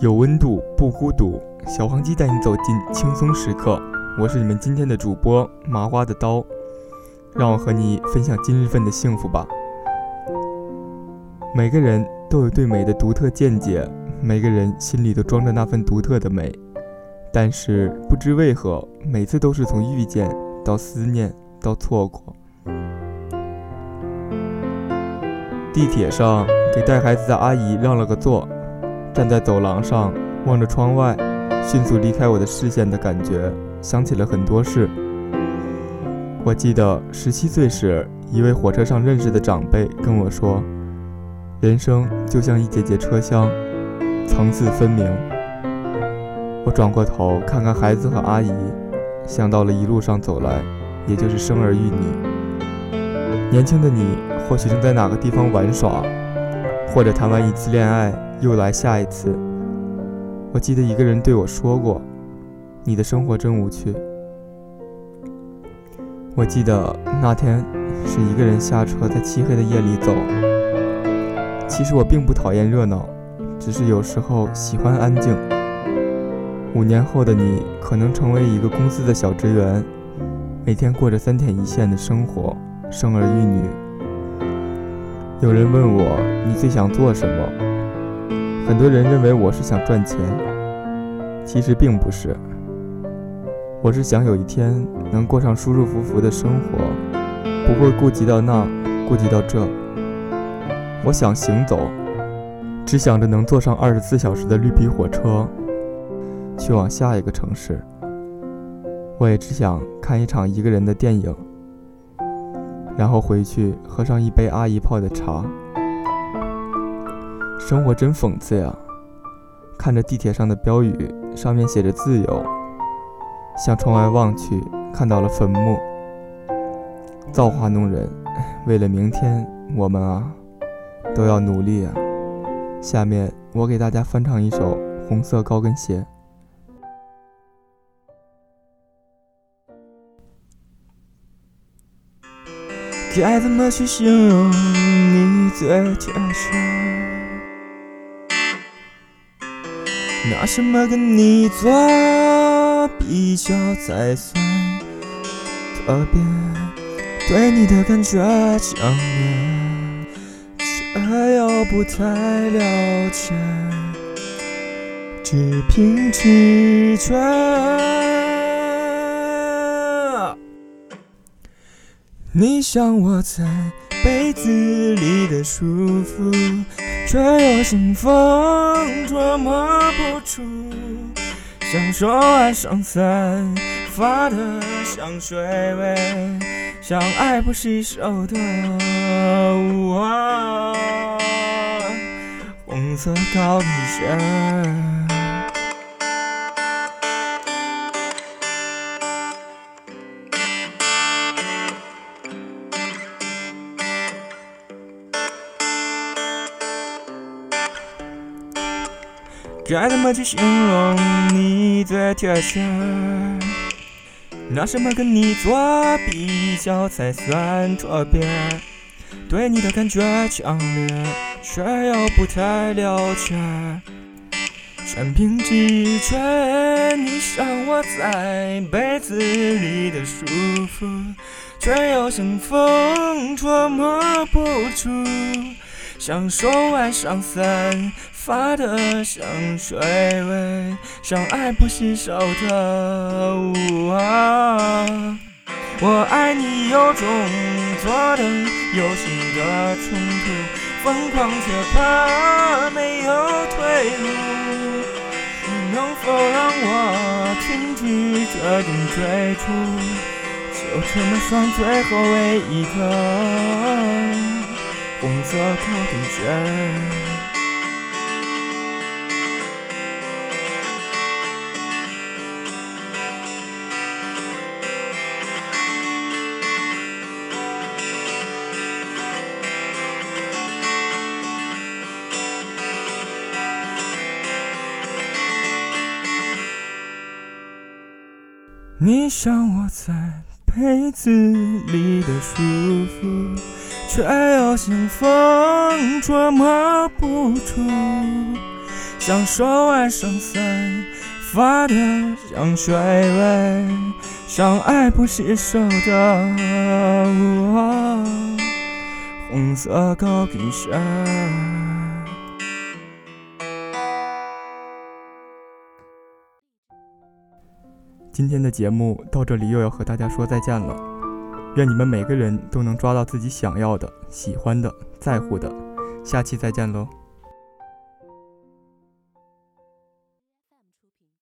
有温度不孤独，小黄鸡带你走进轻松时刻。我是你们今天的主播麻花的刀，让我和你分享今日份的幸福吧。每个人都有对美的独特见解，每个人心里都装着那份独特的美，但是不知为何，每次都是从遇见到思念到错过。地铁上给带孩子的阿姨让了个座。站在走廊上，望着窗外，迅速离开我的视线的感觉，想起了很多事。我记得十七岁时，一位火车上认识的长辈跟我说：“人生就像一节节车厢，层次分明。”我转过头看看孩子和阿姨，想到了一路上走来，也就是生儿育女。年轻的你，或许正在哪个地方玩耍，或者谈完一次恋爱。又来下一次。我记得一个人对我说过：“你的生活真无趣。”我记得那天是一个人下车，在漆黑的夜里走。其实我并不讨厌热闹，只是有时候喜欢安静。五年后的你，可能成为一个公司的小职员，每天过着三点一线的生活，生儿育女。有人问我：“你最想做什么？”很多人认为我是想赚钱，其实并不是。我是想有一天能过上舒舒服服的生活，不会顾及到那，顾及到这。我想行走，只想着能坐上二十四小时的绿皮火车，去往下一个城市。我也只想看一场一个人的电影，然后回去喝上一杯阿姨泡的茶。生活真讽刺呀！看着地铁上的标语，上面写着“自由”，向窗外望去，看到了坟墓。造化弄人，为了明天，我们啊，都要努力啊！下面我给大家翻唱一首《红色高跟鞋》。该怎么去形容你最贴切？拿什么跟你做比较才算特别？对你的感觉强烈，却又不太了解，只凭直觉。你像窝在被子里的舒服。却又像风，捉摸不出，像手腕上散发的香水味，像爱不释手的红色高跟鞋。该怎么去形容你最贴切？拿什么跟你做比较才算特别？对你的感觉强烈，却又不太了解。全凭直觉，你像窝在被子里的舒服，却又像风捉摸不住。像手腕上散发的香水味，像爱不释手的雾啊！我爱你有种左等右行的冲突，疯狂却怕没有退路。你能否让我停止这种追逐？就这么双最后唯一的的。红色高跟鞋。你像我在被子里的舒服。却又像风捉摸不住，像手腕上散发的香水味，像爱不释手的红色高跟鞋。今天的节目到这里又要和大家说再见了，愿你们每个人都能抓到自己想要的、喜欢的、在乎的。下期再见喽。